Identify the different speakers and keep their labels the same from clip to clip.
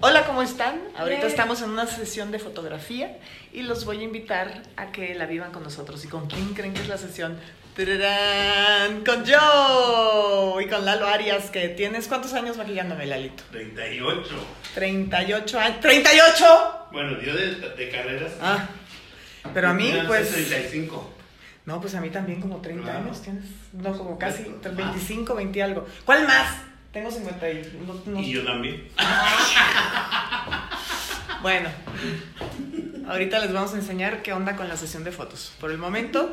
Speaker 1: Hola, ¿cómo están? Ahorita estamos en una sesión de fotografía y los voy a invitar a que la vivan con nosotros. ¿Y con quién creen que es la sesión? ¡Tararán! Con yo y con Lalo Arias, que tienes cuántos años maquillándome, Lalito?
Speaker 2: 38.
Speaker 1: 38 años. ¡38!
Speaker 2: Bueno, yo de, de carreras.
Speaker 1: Ah, pero a mí, pues.
Speaker 2: 65.
Speaker 1: No, pues a mí también como 30
Speaker 2: Claro.
Speaker 1: años tienes. No, como casi
Speaker 2: Más.
Speaker 1: 25, 20 y algo. ¿Cuál más? Tengo 50 y... no- no-
Speaker 2: Y yo también.
Speaker 1: Bueno, ahorita les vamos a enseñar qué onda con la sesión de fotos. Por el momento,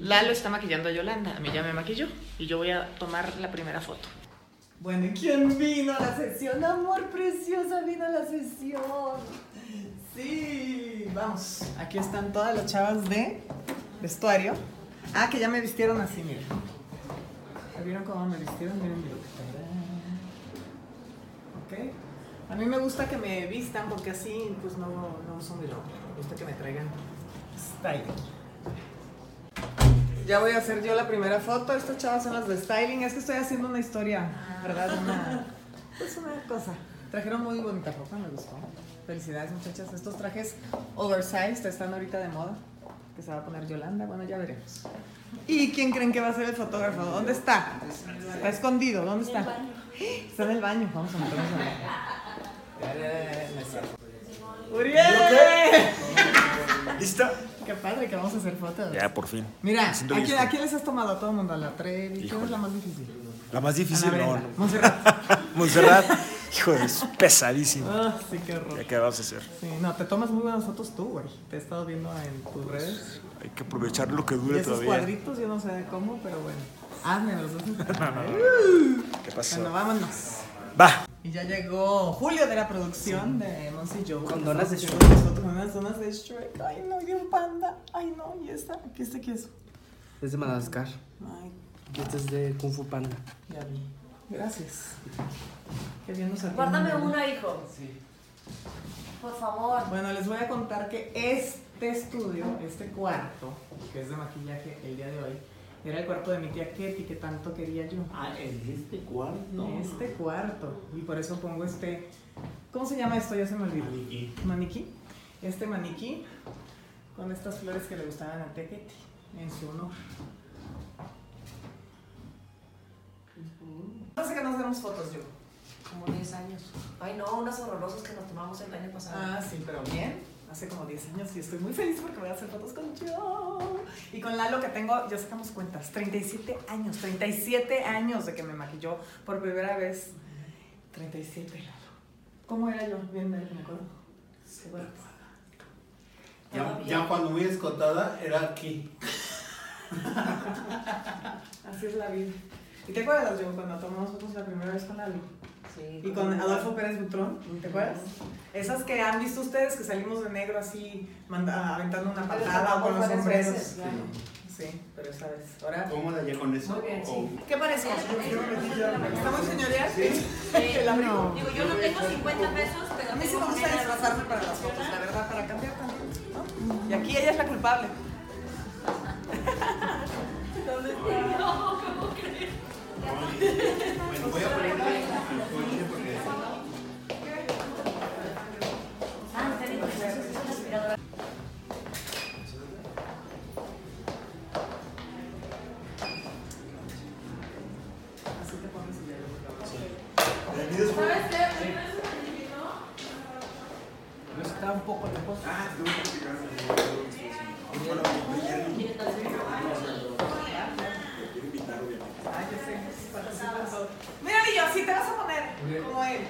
Speaker 1: Lalo está maquillando a Yolanda. A mí ya me maquilló y yo voy a tomar la primera foto. Bueno, ¿y quién vino a la sesión? Amor preciosa, vino a la sesión. Sí, vamos. Aquí están todas las chavas de vestuario. Ah, que ya me vistieron así, miren. ¿Ya ¿Vieron cómo me vistieron? Miren mi look. ¿Ok? A mí me gusta que me vistan porque así pues no, no uso mi ropa. Me gusta que me traigan styling. Ya voy a hacer yo la primera foto. Estas chavas son las de styling. Es que estoy haciendo una historia, ¿verdad? Una, pues una cosa. Trajeron muy bonita ropa, me gustó. Felicidades muchachas. Estos trajes oversized están ahorita de moda. Que se va a poner Yolanda. Bueno, ya veremos. ¿Y quién creen que va a ser el fotógrafo? ¿Dónde está? Está escondido. ¿Dónde está? Está en el baño. Vamos a meternos al baño. ¡Uriel!
Speaker 3: ¿Lista?
Speaker 1: Qué padre que vamos a hacer fotos.
Speaker 3: Ya, por fin.
Speaker 1: Mira, ¿a quién, a quién les has tomado? A todo el mundo. A la Trevi. ¿Quién es la más difícil?
Speaker 3: La más difícil,
Speaker 1: Ana
Speaker 3: no.
Speaker 1: Brenda.
Speaker 3: no.
Speaker 1: Montserrat.
Speaker 3: Montserrat, hijo, es pesadísimo.
Speaker 1: Ah, sí, qué horror.
Speaker 3: Ya, ¿qué vamos a hacer?
Speaker 1: Sí, no, te tomas muy buenas fotos tú, güey. Te he estado viendo en tus redes.
Speaker 3: Hay que aprovechar lo que
Speaker 1: Y
Speaker 3: dure
Speaker 1: esos
Speaker 3: todavía.
Speaker 1: cuadritos, yo no sé cómo, pero bueno. Hazme los dos.
Speaker 3: ¿Qué pasó?
Speaker 1: Bueno, vámonos.
Speaker 3: Va.
Speaker 1: Y ya llegó Julio de la producción de Monsi Joe.
Speaker 4: Con donas de
Speaker 1: haciendo nosotros Con unas donas de Shrek. Ay, no, y un panda. Ay, no, y esta. Aquí este que es.
Speaker 4: Es de Madagascar.
Speaker 1: Ay,
Speaker 4: Y este es de Kung Fu Panda.
Speaker 1: ya vi. Gracias. Qué bien nos.
Speaker 5: Guárdame una, hijo.
Speaker 4: Sí.
Speaker 5: Por favor.
Speaker 1: Bueno, les voy a contar que este estudio, este cuarto, que es de maquillaje el día de hoy, era el cuarto de mi tía Ketty que tanto quería yo.
Speaker 2: Ah, en este cuarto.
Speaker 1: Este cuarto. Y por eso pongo este. ¿Cómo se llama esto? Ya se me olvidó.
Speaker 2: Maniquí.
Speaker 1: Maniquí. Este maniquí con estas flores que le gustaban a tía Ketty en su honor. No sé que nos demos fotos yo.
Speaker 5: Como 10 años. Ay, no, unas horrorosas que nos tomamos el año pasado.
Speaker 1: Ah, sí, pero bien. Hace como 10 años y estoy muy feliz porque voy a hacer fotos con yo. Y con Lalo que tengo, ya sacamos cuentas, 37 años, 37 años de que me maquilló por primera vez. 37, Lalo. ¿Cómo era yo? Bien, me acuerdo. ¿Te acuerdas?
Speaker 2: Ya, ya cuando muy escotada era aquí.
Speaker 1: Así es la vida. ¿Y te acuerdas, yo, cuando tomamos fotos la primera vez con Lalo?
Speaker 5: Sí.
Speaker 1: Y con Adolfo Pérez Butrón, ¿te acuerdas? Esas que han visto ustedes que salimos de negro así, manda- aventando una patada o con los sombreros. Sí, pero esa vez. Ahora.
Speaker 2: ¿Cómo la llevo con eso?
Speaker 5: Muy bien,
Speaker 2: O-
Speaker 5: sí. ¿Qué parecía?
Speaker 1: ¿Está muy señorial? Sí. Abrigo.
Speaker 5: Digo, yo no tengo 50 pesos, pero
Speaker 1: A mí sí me gusta disfrazarme para las fotos, la verdad, para cambiar también. ¿no? Y aquí ella es la culpable.
Speaker 2: Bueno, voy a poner el coche porque
Speaker 5: Ah, te
Speaker 4: está un poco lejos.
Speaker 1: Ah, yo sé. participan todos. Mira, Lillo, así te vas a poner. Como él.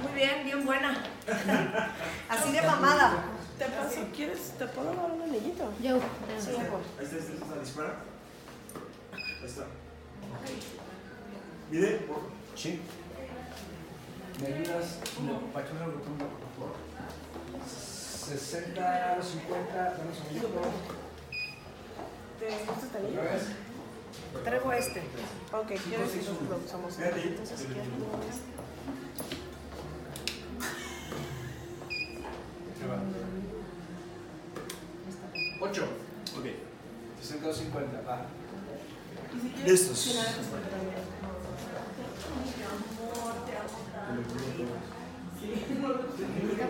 Speaker 5: Muy bien, bien buena. Así de mamada.
Speaker 1: ¿Te paso? ¿Quieres? ¿Te puedo dar un anillito?
Speaker 5: Yo.
Speaker 1: Sí, amor.
Speaker 3: Ahí está, ahí está, ahí está, dispara. Ahí está. Mide, por Sí.
Speaker 4: ¿Me ayudas? Me lo ponga, por favor. 60, 50, dame un segundito.
Speaker 1: ¿Te gusta esta
Speaker 4: ¿Otra vez?
Speaker 1: Traigo este. Ok, ¿quieres que lo usamos? Entonces, ¿quieres este?
Speaker 4: ¿Qué va? 8. Ok. 60 o 50, va.
Speaker 3: Listos.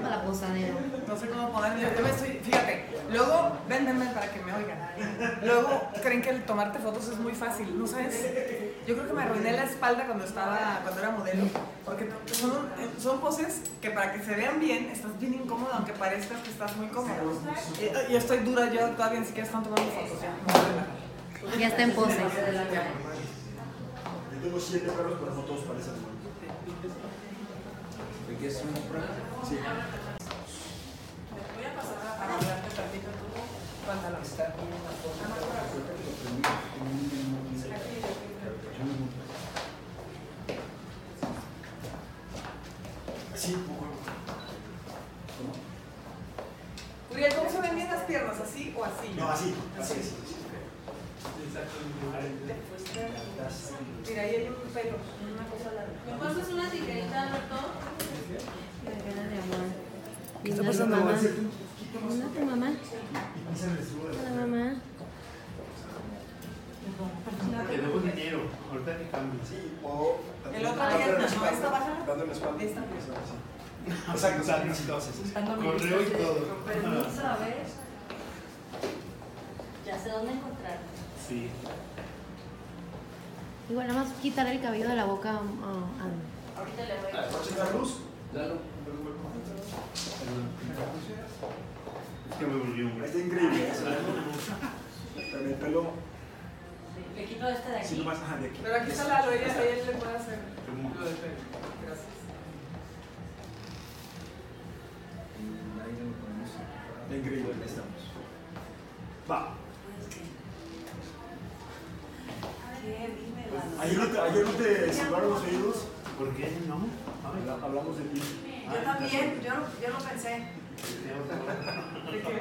Speaker 6: Para la posadera.
Speaker 1: No sé cómo ponerme. Yo me estoy, fíjate, luego, ven, ven, ven para que me oigan. Luego creen que el tomarte fotos es muy fácil, ¿no sabes? Yo creo que me arruiné la espalda cuando estaba, cuando era modelo. Porque son, son poses que para que se vean bien, estás bien incómodo, aunque parezcas que estás muy cómodo. Y, y estoy dura, yo todavía ni siquiera están tomando fotos ya.
Speaker 6: Ya está en pose.
Speaker 3: Yo tengo siete perros, pero no todos parecen igual.
Speaker 4: ¿De qué es una prueba?
Speaker 3: Sí.
Speaker 1: Voy a pasar a hablarte tantito tú. Pantalón.
Speaker 4: Está aquí una foto. Ahorita que lo prendí, en un- en un-
Speaker 3: Sí. ¿Cómo?
Speaker 1: Uriel, ¿cómo se ven bien las piernas? ¿Así o así?
Speaker 3: No, así, así, así.
Speaker 1: Mira, ahí hay un pelo, una cosa larga.
Speaker 6: ¿Me pasas una tijerita, de amor.
Speaker 3: ¿Qué está pasando?
Speaker 1: Esta.
Speaker 3: Sí. Exacto, exacto, entonces.
Speaker 2: Correo y todo.
Speaker 6: Permiso, a ver. Ya sé dónde encontrar.
Speaker 2: Sí.
Speaker 6: Igual nada más quitar el cabello de la boca a, a- Ahorita le voy
Speaker 3: ¿Va a checar luz?
Speaker 4: Lalo,
Speaker 2: Es que me volvió un
Speaker 3: Está increíble. eso. Pero el pelo,
Speaker 6: Le quito este de
Speaker 3: sí, nomás, ajá, de aquí.
Speaker 1: Pero aquí está Lalo, ella, ella le puede hacer lo del pelo. Gracias.
Speaker 3: Está increíble, ahí estamos. Va. Ayer no te, ayer no te silbaron los oídos.
Speaker 2: ¿Por qué no?
Speaker 3: Habla- Hablamos de ti.
Speaker 5: Yo también, yo, no- yo no pensé.
Speaker 1: ¿De qué?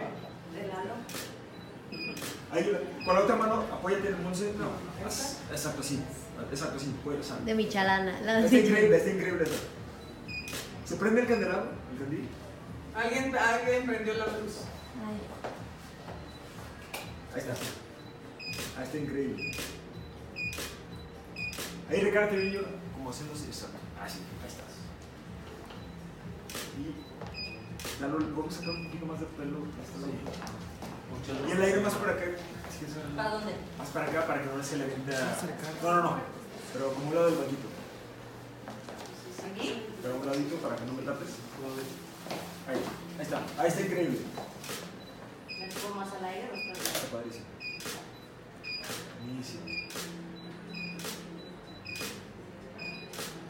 Speaker 5: De Lalo.
Speaker 3: Ahí, con la otra mano, apóyate en el monce. No, exacto, sí. Exacto, sí. Puedes.
Speaker 6: De Michalana. La
Speaker 3: Está increíble, está increíble eso. ¿Se prende el candelabro? ¿El candil?
Speaker 1: Alguien, alguien prendió la luz.
Speaker 3: Ahí está. Ahí está increíble. Ahí recárate bien, yo, como haciendo. Exacto. Así, ahí estás. Y Lalo, vamos a sacar un poquito más de pelo. Y el aire más para acá. Eso-
Speaker 6: ¿Para dónde?
Speaker 3: Más para acá para que no se le venda. No, no, no. Pero como un lado del banquito.
Speaker 6: ¿Aquí?
Speaker 3: Pero un ladito para que no me tapes. Ahí, ahí está. Ahí está increíble.
Speaker 6: ¿Me pongo más al aire o está
Speaker 3: Está padrísimo. Buenísimo.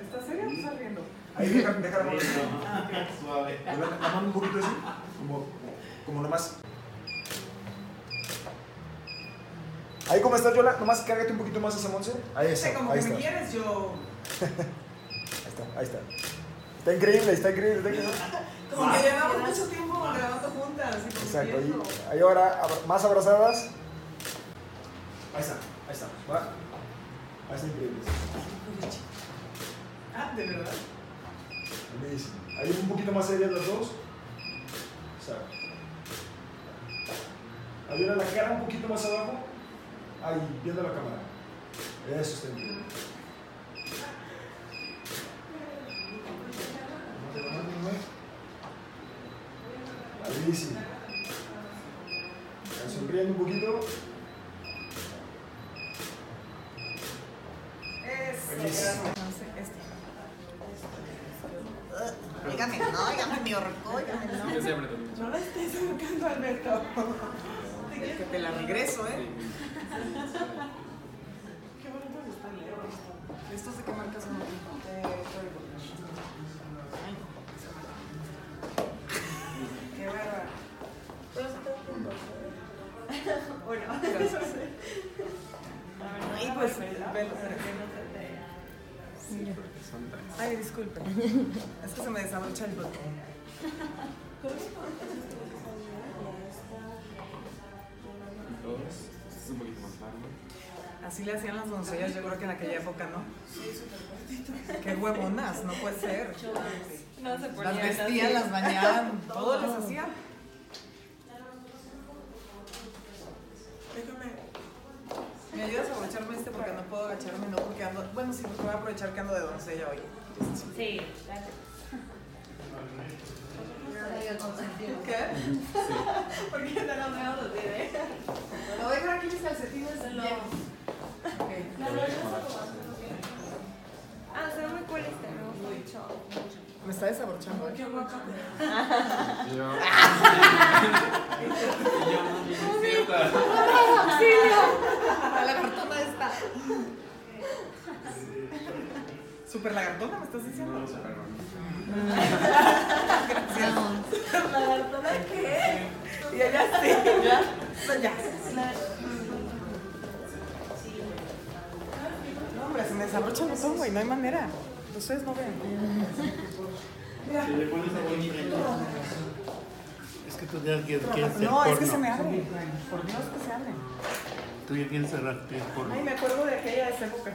Speaker 1: ¿Estás serio o estás riendo?
Speaker 3: Ahí deja, deja la mano.
Speaker 2: Suave.
Speaker 3: La, la mano un poquito así. Como, como nomás. Ahí como estás, Yola, nomás cárgate un poquito más esa Monse. Ahí
Speaker 1: Sí,
Speaker 3: está,
Speaker 1: como
Speaker 3: ahí
Speaker 1: que me quieres, yo.
Speaker 3: Ahí está, ahí está. Está increíble, está increíble, está increíble.
Speaker 1: Como que llevamos mucho tiempo grabando juntas y
Speaker 3: Exacto, ahí ahora más abrazadas. Ahí está, ahí está. Va. Ahí está increíble.
Speaker 1: Ah, ¿de verdad?
Speaker 3: Ahí un poquito más serias las dos. Exacto. Ahí ahora la cara un poquito más abajo. Ahí, viendo la cámara. Eso está increíble. Ahí Sonriendo un poquito.
Speaker 1: Eso. No este. Óigame, no, óigame mi orco, óigame, no. No la estés acercando, Alberto. Que te la regreso, ¿eh? Es que se me desabrocha el botón.
Speaker 2: Es un poquito más largo.
Speaker 1: Así le hacían las doncellas, yo creo que en aquella época, ¿no? Sí, súper Qué huevonas, no puede ser.
Speaker 5: No se
Speaker 1: Las vestían, las bañaban, todo les hacían. Déjame. ¿Me ayudas a abrocharme este porque no puedo agacharme? No, porque ando. Bueno, sí, porque voy a aprovechar que ando de doncella hoy.
Speaker 6: Sí, gracias.
Speaker 1: ¿Qué? ¿Por qué te lo veo los diré? Lo voy a dejar aquí mis calcetines en lo...
Speaker 5: Ah, se ve muy cool este, me gusta mucho.
Speaker 1: Me está desabrochando. ¿eh? La esta. Super lagartona, ¿me estás diciendo?
Speaker 6: Vamos.
Speaker 5: ¿Lagartona qué?
Speaker 1: Y ella sí, ya. Ya. No, hombre, se me desabrocha el botón, güey, no hay manera. Ustedes no ven.
Speaker 2: Si le pones a.
Speaker 7: Es que tú ya quieres,
Speaker 1: No, es que se me abre. Por Dios que se abre.
Speaker 7: Tú ya quieres cerrarte por
Speaker 1: Ay, me acuerdo de aquellas épocas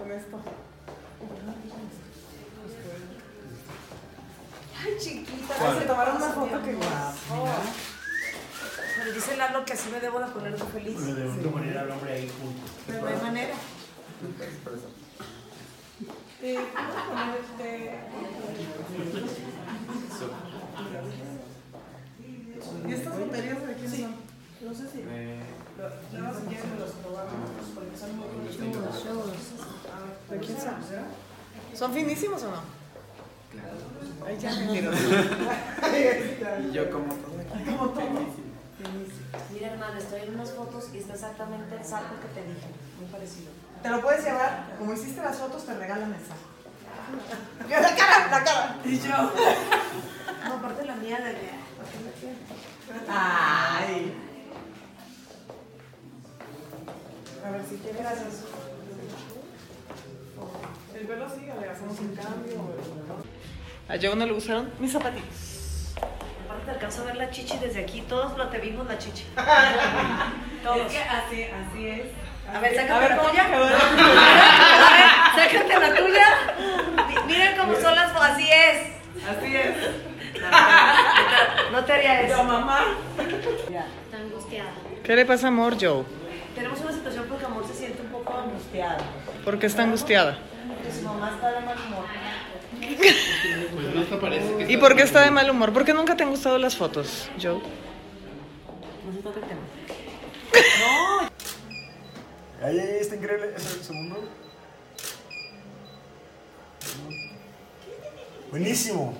Speaker 1: con esto.
Speaker 5: Ay, chiquita.
Speaker 1: Se tomaron una foto que
Speaker 5: Pero dice Lalo que así me debo de poner yo feliz.
Speaker 7: Debemos de poner al hombre ahí junto.
Speaker 5: Pero no hay manera.
Speaker 1: Poner este. ¿Y estas baterías de quién son?
Speaker 5: No sé si. Quieren me los probamos porque son muy.
Speaker 1: ¿De quién son? ¿Son finísimos o no? Ay, ya me miro.
Speaker 2: yo como todo.
Speaker 1: Como todo.
Speaker 5: Mira, hermana, estoy en unas fotos y está exactamente el saco que te dije. Muy parecido.
Speaker 1: Te lo puedes llevar. Como hiciste las fotos, te regalan el saco. La cara, la cara. Y yo.
Speaker 5: No, aparte la mía de
Speaker 1: Ay. A ver si quieres. Gracias. El pelo sigue, le hacemos un cambio. A Joe no le gustaron mis zapatitos.
Speaker 5: Aparte te alcanzo a ver la chichi desde aquí. Todos lo te vimos la chichi. Todos.
Speaker 1: así, así es.
Speaker 5: A ver, sácate la tuya. A ver, sácate la tuya. Mi- Miren cómo son las fotos. Así es.
Speaker 1: Así es.
Speaker 5: No te haría
Speaker 1: Yo,
Speaker 5: eso.
Speaker 1: mamá.
Speaker 6: Está angustiada.
Speaker 1: ¿Qué le pasa, amor, Joe?
Speaker 5: Tenemos una situación porque amor se angustiado.
Speaker 1: ¿Por qué está angustiada?
Speaker 5: Porque su mamá está de mal humor.
Speaker 7: Pues no te parece que
Speaker 1: ¿Y por qué está de mal humor? ¿Por qué nunca te han gustado las fotos, Joe?
Speaker 5: No se toca el tema.
Speaker 3: Ahí, ahí, está increíble. Es el segundo. Buenísimo.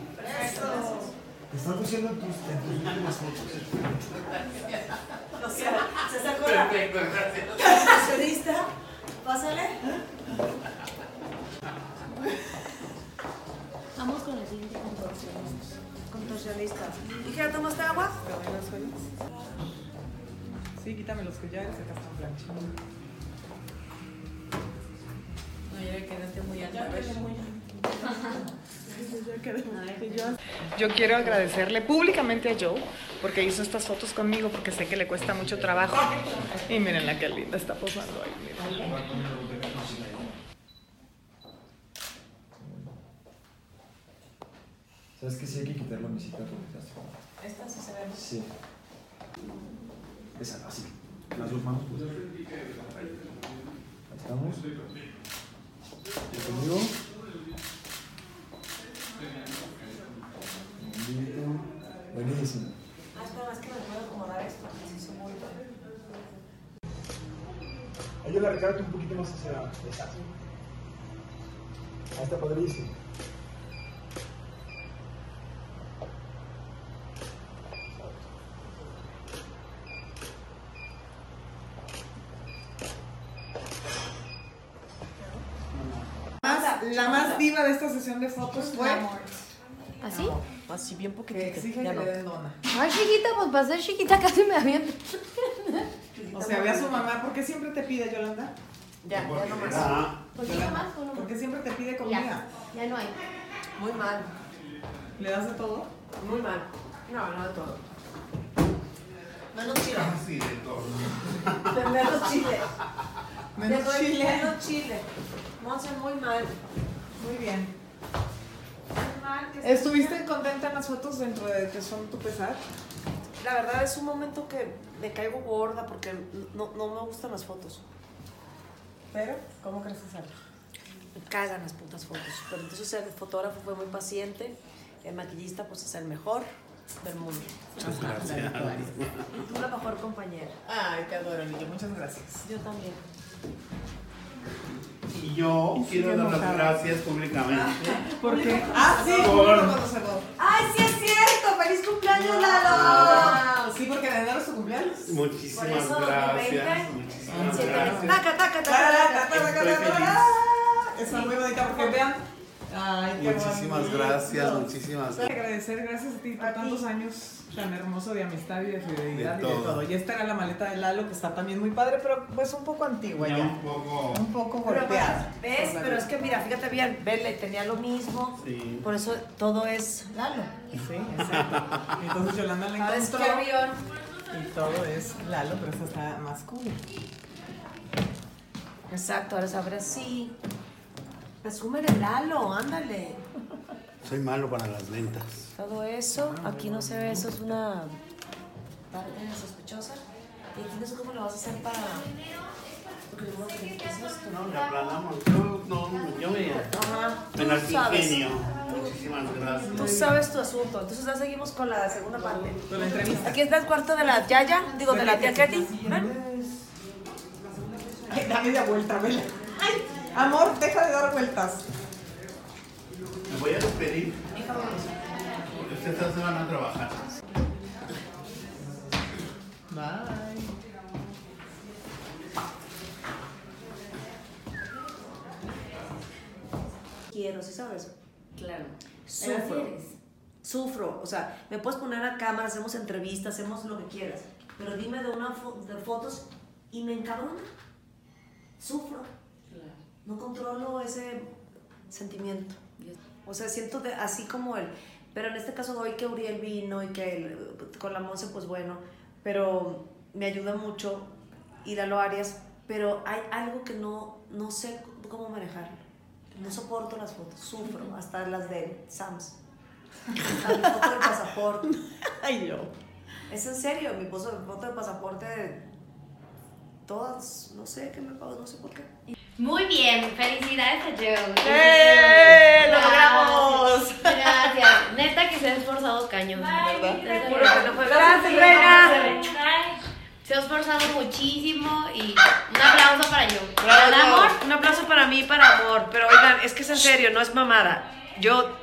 Speaker 3: Te están luciendo en tus, en tus últimas fotos.
Speaker 5: O sea, se sacó la contorsionista. Pásale.
Speaker 6: Vamos con el siguiente contorsionista.
Speaker 5: Contorsionista. ¿Y ya tomaste agua?
Speaker 1: Sí, quítame los collares, acá están planchados.
Speaker 5: No, ya quedaste muy alta.
Speaker 1: Yo quiero agradecerle públicamente a Joe porque hizo estas fotos conmigo porque sé que le cuesta mucho trabajo. Y miren la que linda está posando ahí. miren.
Speaker 3: ¿Sabes que sí hay que quitar la mesita hace como-
Speaker 5: Esta sí se ve.
Speaker 3: Sí. Esa, así. Las dos manos. Pues. Ahí estamos. Conmigo. Un segundito. Buenísimo.
Speaker 5: Ah, espera, es que me puedo acomodar esto. Así se muy
Speaker 3: Ayuda a recargarte un poquito más hacia esa. Ahí está padrísimo.
Speaker 1: La más diva de esta sesión de fotos fue
Speaker 6: ¿Así?
Speaker 5: Así bien
Speaker 1: que
Speaker 5: poquitito.
Speaker 1: exige
Speaker 5: Ya
Speaker 1: que
Speaker 5: no.
Speaker 1: le den dona.
Speaker 6: Ay, chiquita, pues para ser chiquita casi me aviento.
Speaker 1: O sea, ve a su mamá. ¿Por qué siempre te pide, Yolanda?
Speaker 5: Ya, ya no más.
Speaker 2: Ah,
Speaker 6: ¿Poquito más o no?
Speaker 1: ¿Por qué siempre te pide comida?
Speaker 6: ya no hay.
Speaker 5: Muy mal.
Speaker 1: ¿Le das de todo?
Speaker 5: Muy mal. No, no de todo. Menos chile.
Speaker 2: sí, de todo.
Speaker 5: De menos chile.
Speaker 1: Menos
Speaker 5: De
Speaker 1: chile.
Speaker 5: Menos chile. Monse, muy mal.
Speaker 1: Muy bien.
Speaker 5: Muy mal.
Speaker 1: ¿Estuviste contenta en las fotos dentro de que son tu pesar?
Speaker 5: La verdad es un momento que me caigo gorda porque no, no me gustan las fotos.
Speaker 1: Pero, ¿cómo crees que sale?
Speaker 5: Me cagan las putas fotos. Pero entonces el fotógrafo fue muy paciente. El maquillista pues es el mejor. del mundo.
Speaker 7: Muchas gracias.
Speaker 5: Tú la mejor compañera.
Speaker 1: Ay, te adoro. Muchas gracias.
Speaker 5: Yo también.
Speaker 7: Y yo
Speaker 1: Y
Speaker 7: quiero dar las gracias públicamente.
Speaker 1: ¿Por qué? Ah, sí,
Speaker 7: Por-.
Speaker 5: ¡Ay, sí es cierto! ¡Feliz cumpleaños, Lalo!
Speaker 1: Sí, porque enero es su cumpleaños.
Speaker 7: Muchísimas
Speaker 5: Por eso,
Speaker 7: gracias.
Speaker 5: 2020,
Speaker 7: Muchísimas gracias.
Speaker 5: Taca, taca, taca, taca.
Speaker 1: taca, taca, taca. Está muy bonita porque vean. Ay, qué
Speaker 7: Muchísimas
Speaker 1: bonito.
Speaker 7: gracias, muchísimas
Speaker 1: Quiero agradecer, gracias a ti por
Speaker 5: A ti.
Speaker 1: tantos años tan hermoso de amistad y de fidelidad
Speaker 7: De
Speaker 1: y de
Speaker 7: todo.
Speaker 1: Y esta era la maleta de Lalo, que está también muy padre, pero pues un poco antigua
Speaker 7: Ya
Speaker 1: ya.
Speaker 7: un poco.
Speaker 1: Un poco
Speaker 5: Pero,
Speaker 1: golpeada.
Speaker 5: ¿Ves?
Speaker 1: Por la
Speaker 5: Pero es que mira, fíjate bien, Bella tenía lo mismo.
Speaker 7: Sí.
Speaker 5: Por eso todo es Lalo.
Speaker 1: Sí, exacto. Entonces Yolanda la
Speaker 5: ¿Sabes
Speaker 1: encontró.
Speaker 5: qué avión?
Speaker 1: Y todo es Lalo, pero esta está más cool.
Speaker 5: Exacto, ahora sabrás así. Presúmele Lalo, ándale.
Speaker 7: Soy malo para las ventas.
Speaker 5: Todo eso, aquí no se ve, eso es una parte sospechosa. Y aquí no sé cómo lo vas a hacer para. Porque luego que ¿qué es esto?
Speaker 7: No, le aplanamos. Yo, no, yo me.
Speaker 5: Ajá.
Speaker 7: Me las ingenio. Muchísimas gracias.
Speaker 5: Tú sabes tu asunto. Entonces ya seguimos con la segunda parte.
Speaker 1: Con la entrevista.
Speaker 5: Aquí está el cuarto de la Yaya, digo de la tía Katy. Ven.
Speaker 1: Ay, da media vuelta, vela. Ay, amor, deja de dar vueltas.
Speaker 7: Me voy a despedir. Porque ustedes se van a trabajar.
Speaker 1: Bye.
Speaker 5: Quiero, ¿sí sabes?
Speaker 6: Claro.
Speaker 5: Sufro. Sufro. O sea, me puedes poner a cámara, hacemos entrevistas, hacemos lo que quieras. Pero dime de una fo- de fotos y me encabrona. Sufro. No controlo ese sentimiento. O sea, siento de- así como él. Pero en este caso hoy que Uriel vino y que él, con la Monse, pues bueno. Pero me ayuda mucho ir a lo Arias. Pero hay algo que no, no sé cómo manejarlo. No soporto las fotos, sufro, hasta las de Sams. Hasta mi foto del pasaporte.
Speaker 1: Ay, yo.
Speaker 5: Es en serio, mi foto, mi foto de pasaporte, todas, no sé qué me pago, no sé por qué.
Speaker 6: Muy bien, felicidades a Joe.
Speaker 1: ¡Eh! ¡Lo
Speaker 6: Gracias.
Speaker 1: logramos!
Speaker 6: Gracias. Neta que se ha esforzado cañón, ¿verdad?
Speaker 5: Te juro que no fue
Speaker 6: Gracias, reina. Se ha esforzado muchísimo y un aplauso para Joe.
Speaker 5: Para amor, un aplauso para mí, para amor. Pero oigan, es que es en serio, no es mamada. Yo,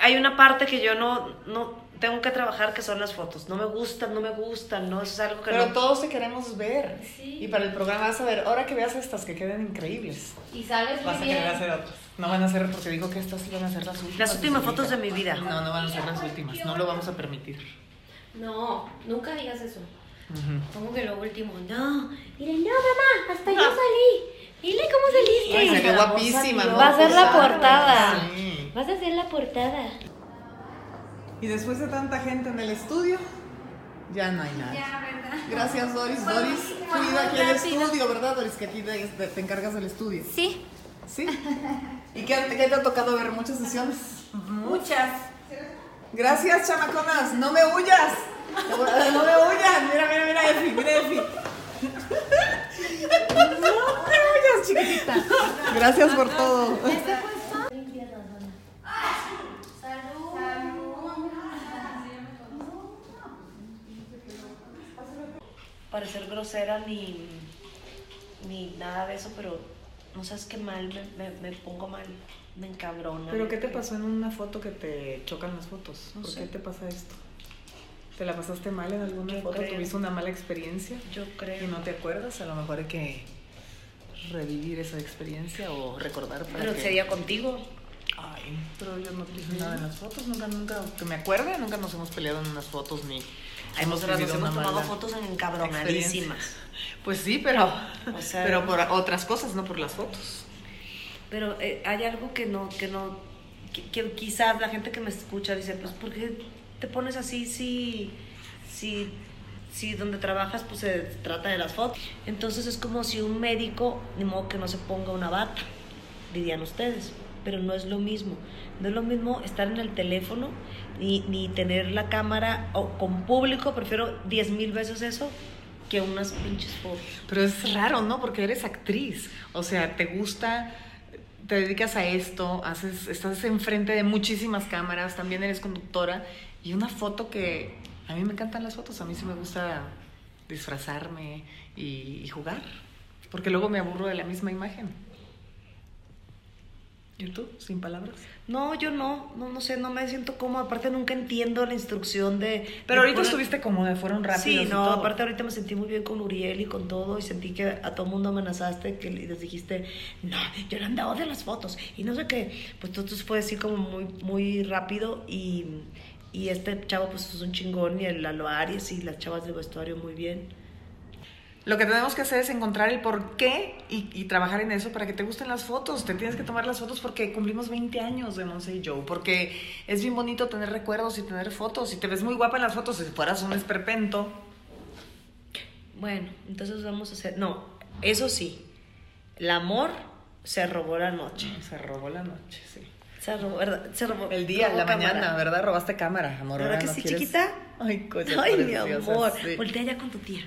Speaker 5: hay una parte que yo no, no tengo que trabajar que son las fotos. No me gustan, no me gustan, no es algo que
Speaker 1: Pero
Speaker 5: no.
Speaker 1: todos te queremos ver.
Speaker 6: Sí.
Speaker 1: Y para el programa vas a ver, ahora que veas estas que queden increíbles,
Speaker 6: Y sales
Speaker 1: vas a querer
Speaker 6: bien.
Speaker 1: hacer otras. No van a ser porque dijo que estas iban a ser las últimas.
Speaker 5: Las últimas fotos
Speaker 1: vida.
Speaker 5: de mi vida.
Speaker 1: No, no van a ser las últimas. No lo vamos a permitir.
Speaker 6: No, nunca digas eso. Como que lo último, no. Dile, no, mamá, hasta yo salí. Dile cómo saliste.
Speaker 1: Ay, se guapísima.
Speaker 6: Va a ser la portada.
Speaker 1: Sí.
Speaker 6: Vas a hacer la portada.
Speaker 1: Y después de tanta gente en el estudio, ya no hay nada.
Speaker 6: ¿verdad?
Speaker 1: Gracias, Doris. Doris, cuida aquí el estudio, ¿verdad, Doris? Que aquí te, te- te encargas del estudio.
Speaker 6: Sí.
Speaker 1: ¿Sí? ¿Y qué, qué te ha tocado ver? ¿Muchas sesiones?
Speaker 5: Muchas.
Speaker 1: Gracias, chamaconas. No me huyas. No me huyas. Mira, mira, mira, Efi. Mira, Efi. No me huyas, chiquitita. Gracias por todo.
Speaker 5: Parecer grosera ni, ni nada de eso, pero no sabes qué mal, me, me, me pongo mal, me encabrona.
Speaker 1: ¿Pero qué te pasó en una foto que te chocan las fotos?
Speaker 5: No
Speaker 1: ¿Por
Speaker 5: sé.
Speaker 1: qué te pasa esto? ¿Te la pasaste mal en alguna
Speaker 5: Yo
Speaker 1: foto?
Speaker 5: creo.
Speaker 1: ¿Tuviste una mala experiencia?
Speaker 5: Yo
Speaker 1: ¿Y
Speaker 5: creo.
Speaker 1: no te acuerdas? A lo mejor hay que revivir esa experiencia o recordar para
Speaker 5: Pero
Speaker 1: que...
Speaker 5: sería contigo.
Speaker 1: Ay, pero yo no quise nada en las fotos, nunca, nunca, que me acuerde, nunca nos hemos peleado en unas fotos ni hemos
Speaker 5: Nosotras nos hemos tomado fotos en encabronadísimas.
Speaker 1: Pues sí, pero,
Speaker 5: O sea-
Speaker 1: pero por otras cosas, no por las fotos.
Speaker 5: Pero eh, hay algo que no, que no, que, que quizás la gente que me escucha dice, pues, ¿por qué te pones así si, si, si donde trabajas pues se trata de las fotos? Entonces es como si un médico, ni modo que no se ponga una bata, dirían ustedes, pero no es lo mismo. No es lo mismo estar en el teléfono ni, ni tener la cámara o con público, prefiero 10 mil veces eso que unas pinches fotos.
Speaker 1: Pero es raro, ¿no? Porque eres actriz. O sea, te gusta te dedicas a esto, haces, estás enfrente de muchísimas cámaras, también eres conductora y una foto que a mí me encantan las fotos, a mí sí me gusta disfrazarme y, y jugar, porque luego me aburro de la misma imagen. ¿Y tú? Sin palabras.
Speaker 5: No, yo no, no, no sé, no me siento cómoda. Aparte nunca entiendo la instrucción de...
Speaker 1: Pero
Speaker 5: de
Speaker 1: ahorita
Speaker 5: poner-
Speaker 1: estuviste cómoda, fueron rápidos.
Speaker 5: Sí,
Speaker 1: y
Speaker 5: no,
Speaker 1: todo.
Speaker 5: aparte ahorita me sentí muy bien con Uriel y con todo y sentí que a todo mundo amenazaste que les dijiste, no, yo le andaba de las fotos y no sé qué. Pues entonces fue así como muy, muy rápido y, y este chavo pues es un chingón y el Lalo Arias y las chavas del vestuario muy bien.
Speaker 1: Lo que tenemos que hacer es encontrar el por qué y, y trabajar en eso para que te gusten las fotos. Te tienes que tomar las fotos porque cumplimos 20 años de Monse y Joe. Porque es bien bonito tener recuerdos y tener fotos. Y te ves muy guapa en las fotos. Si fueras un esperpento.
Speaker 5: Bueno, entonces vamos a hacer, no, eso sí, el amor se robó la noche.
Speaker 1: Se robó la noche, sí.
Speaker 5: Se robó, ¿verdad? Se robó.
Speaker 1: El día,
Speaker 5: robó
Speaker 1: la
Speaker 5: cámara.
Speaker 1: mañana, ¿verdad? Robaste cámara, amor.
Speaker 5: ¿Verdad que
Speaker 1: no
Speaker 5: sí,
Speaker 1: quieres-
Speaker 5: chiquita?
Speaker 1: Ay, cosa
Speaker 5: Ay, mi amor.
Speaker 1: sí.
Speaker 5: Voltea ya con tu tía.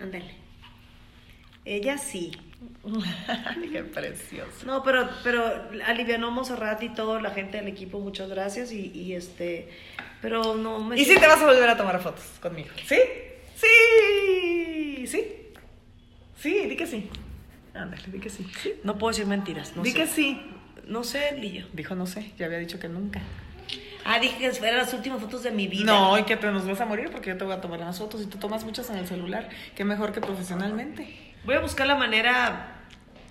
Speaker 5: Ándale. Ella sí.
Speaker 1: Qué precioso.
Speaker 5: No, pero, pero alivianó Monserrat y todo, la gente del equipo, muchas gracias. Y, y este. Pero no me.
Speaker 1: ¿Y si te vas a volver a tomar fotos conmigo? ¿Sí? Sí. ¿Sí? Sí, di que sí. Ándale, di que sí. ¿Sí?
Speaker 5: No puedo decir mentiras. No
Speaker 1: di
Speaker 5: sé.
Speaker 1: que sí.
Speaker 5: No sé, Lillo.
Speaker 1: Dijo no sé, ya había dicho que nunca.
Speaker 5: Ah, dije que eran las últimas fotos de mi vida.
Speaker 1: No, y que te nos vas a morir porque yo te voy a tomar las fotos y tú tomas muchas en el celular. Qué mejor que profesionalmente.
Speaker 5: Voy a buscar la manera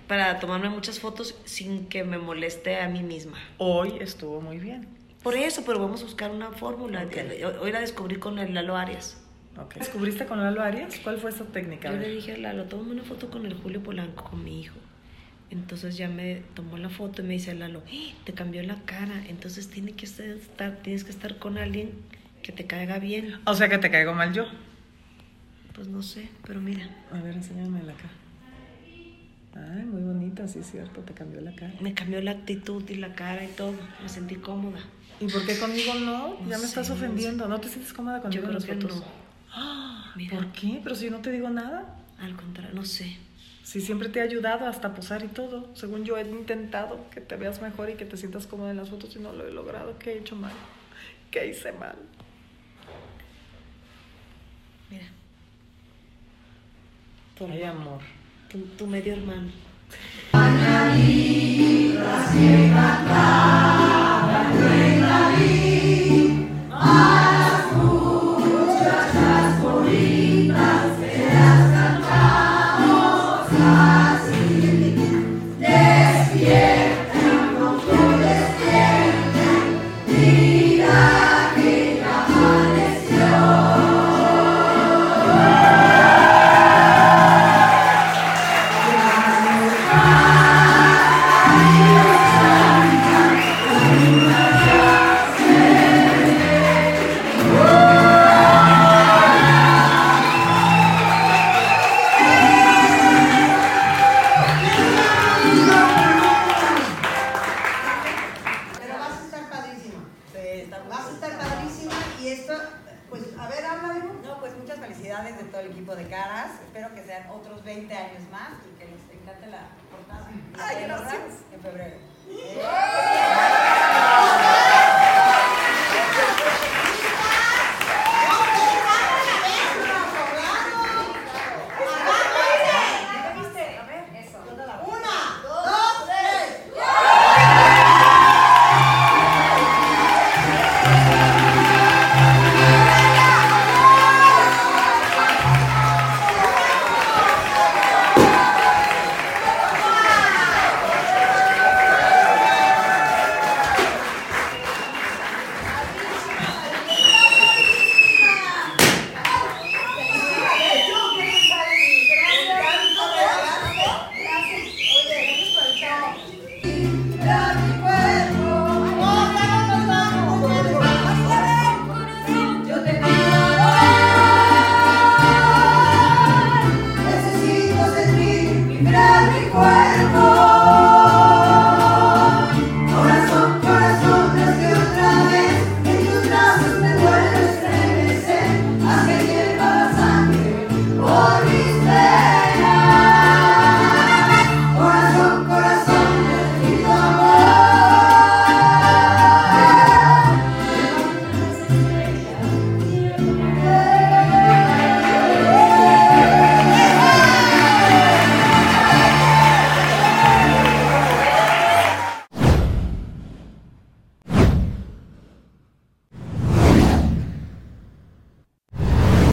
Speaker 5: para tomarme muchas fotos sin que me moleste a mí misma.
Speaker 1: Hoy estuvo muy bien.
Speaker 5: Por eso, pero vamos a buscar una fórmula.
Speaker 1: Ok.
Speaker 5: Hoy la descubrí con el Lalo Arias.
Speaker 1: ¿Descubriste con Lalo Arias? ¿Cuál fue esa técnica?
Speaker 5: Yo le dije a Lalo, tómame una foto con el Julio Polanco, con mi hijo. Entonces ya me tomó la foto y me dice Lalo, "¡Eh! te cambió la cara, entonces tiene que estar, tienes que estar con alguien que te caiga bien.
Speaker 1: O sea que te caigo mal yo.
Speaker 5: Pues no sé, pero mira,
Speaker 1: A ver, enséñame la cara. Ay, muy bonita, sí es cierto, te cambió la cara.
Speaker 5: me cambió la actitud y la cara y todo, me sentí cómoda.
Speaker 1: ¿Y por qué conmigo no?
Speaker 5: No
Speaker 1: Ya me
Speaker 5: sé,
Speaker 1: estás
Speaker 5: no
Speaker 1: ofendiendo. ¿No te sientes cómoda conmigo
Speaker 5: Yo
Speaker 1: en
Speaker 5: creo
Speaker 1: las
Speaker 5: que
Speaker 1: fotos?
Speaker 5: no.
Speaker 1: Ah,
Speaker 5: Mira.
Speaker 1: ¿Por qué? Pero si yo no te digo nada.
Speaker 5: Al contrario, no sé.
Speaker 1: Si siempre te he ayudado hasta posar y todo. Según yo he intentado que te veas mejor y que te sientas cómoda en las fotos y no lo he logrado. ¿Qué he hecho mal? ¿Qué hice mal?
Speaker 5: Mira,
Speaker 1: Ay, amor.
Speaker 5: tu, tu medio hermano.